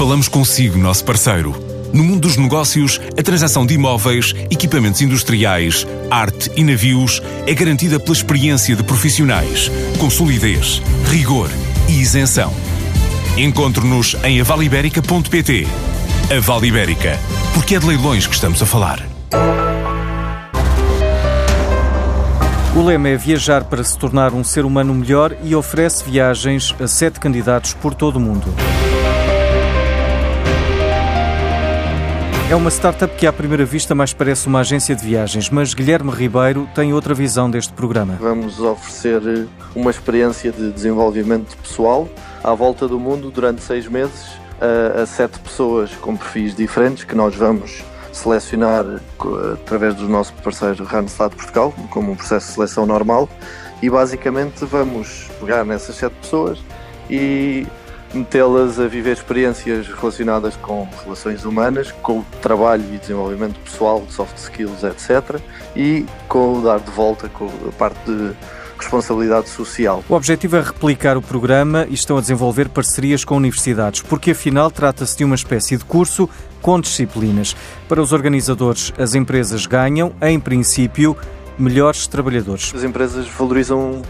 Falamos consigo, nosso parceiro. No mundo dos negócios, a transação de imóveis, equipamentos industriais, arte e navios é garantida pela experiência de profissionais, com solidez, rigor e isenção. Encontre-nos em avaliberica.pt. A Vale Ibérica, porque é de leilões que estamos a falar. O lema é viajar para se tornar um ser humano melhor e oferece viagens a sete candidatos por todo o mundo. É uma startup que à primeira vista mais parece uma agência de viagens, mas Guilherme Ribeiro tem outra visão deste programa. Vamos oferecer uma experiência de desenvolvimento pessoal à volta do mundo durante seis meses a, a sete pessoas com perfis diferentes que nós vamos selecionar através do nosso parceiro Randstad Portugal, como um processo de seleção normal, e basicamente vamos pegar nessas sete pessoas e metê-las a viver experiências relacionadas com relações humanas, com o trabalho e desenvolvimento pessoal, soft skills, etc. E com o dar de volta com a parte de responsabilidade social. O objetivo é replicar o programa e estão a desenvolver parcerias com universidades, porque afinal trata-se de uma espécie de curso com disciplinas. Para os organizadores, as empresas ganham, em princípio, melhores trabalhadores. As empresas valorizam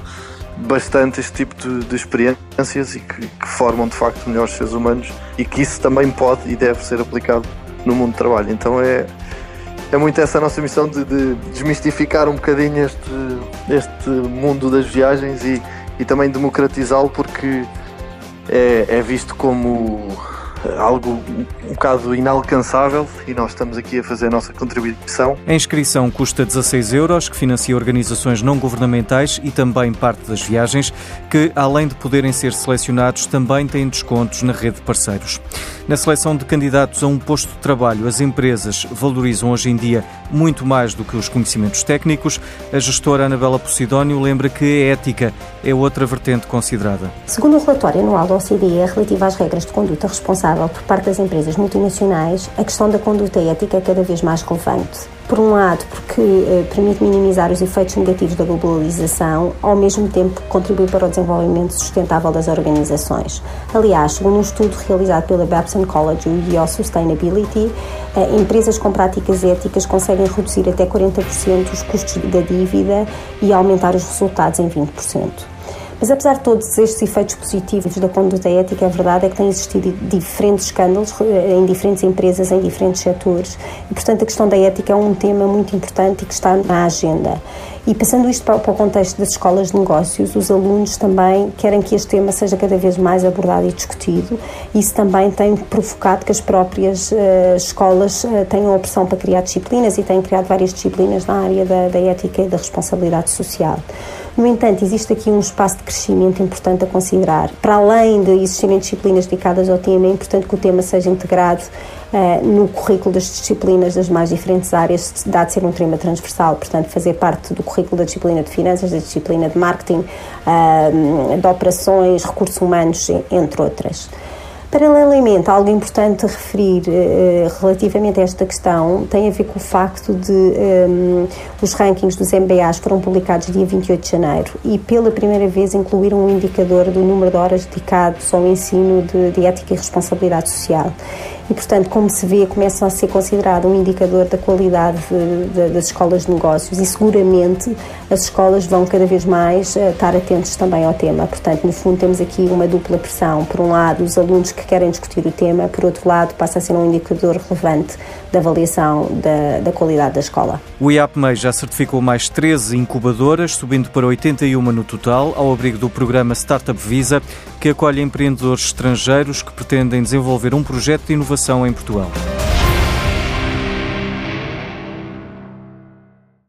bastante este tipo de, de experiências e que, que, formam de facto melhores seres humanos e que isso também pode e deve ser aplicado no mundo do trabalho. Então é, é muito essa a nossa missão de, de desmistificar um bocadinho este, este mundo das viagens e, e também democratizá-lo porque é, é visto como algo um bocado inalcançável e nós estamos aqui a fazer a nossa contribuição. A inscrição custa 16 euros, que financia organizações não governamentais e também parte das viagens, que além de poderem ser selecionados, também têm descontos na rede de parceiros. Na seleção de candidatos a um posto de trabalho, as empresas valorizam hoje em dia muito mais do que os conhecimentos técnicos. A gestora Anabela Posidónio lembra que a ética é outra vertente considerada. Segundo o relatório anual da OCDE relativo às regras de conduta responsável por parte das empresas multinacionais, a questão da conduta ética é cada vez mais relevante por um lado, porque eh, permite minimizar os efeitos negativos da globalização, ao mesmo tempo que contribui para o desenvolvimento sustentável das organizações. Aliás, segundo um estudo realizado pela Babson College, o IO Sustainability, eh, empresas com práticas éticas conseguem reduzir até 40% os custos da dívida e aumentar os resultados em 20%. Mas apesar de todos estes efeitos positivos da conduta ética, a verdade é que têm existido diferentes escândalos eh, em diferentes empresas, em diferentes setores. E, portanto, a questão da ética é um tema muito importante e que está na agenda. E passando isto para, o contexto das escolas de negócios, os alunos também querem que este tema seja cada vez mais abordado e discutido. Isso também tem provocado que as próprias uh, escolas uh, tenham a opção para criar disciplinas e têm criado várias disciplinas na área da, da ética e da responsabilidade social. No entanto, existe aqui um espaço de crescimento importante a considerar. Para além de existirem disciplinas dedicadas ao tema, é importante que o tema seja integrado uh, no currículo das disciplinas das mais diferentes áreas, dá de ser um tema transversal, portanto, fazer parte do currículo da disciplina de finanças, da disciplina de marketing, uh, de operações, recursos humanos, entre outras. Paralelamente, algo importante a referir uh, relativamente a esta questão tem a ver com o facto de um, os rankings dos MBAs foram publicados dia 28 de janeiro e pela primeira vez incluíram um indicador do número de horas dedicados ao ensino de, de ética e responsabilidade social e, portanto, como se vê, começa a ser considerado um indicador da qualidade de, de, das escolas de negócios e seguramente as escolas vão cada vez mais uh, estar atentos também ao tema. Portanto, no fundo, temos aqui uma dupla pressão. Por um lado, os alunos que querem discutir o tema, por outro lado, passa a ser um indicador relevante da avaliação da, da qualidade da escola. O IAPMEI já certificou mais 13 incubadoras, subindo para 81 no total, ao abrigo do programa Startup Visa, que acolhe empreendedores estrangeiros que pretendem desenvolver um projeto de inovação em Portugal.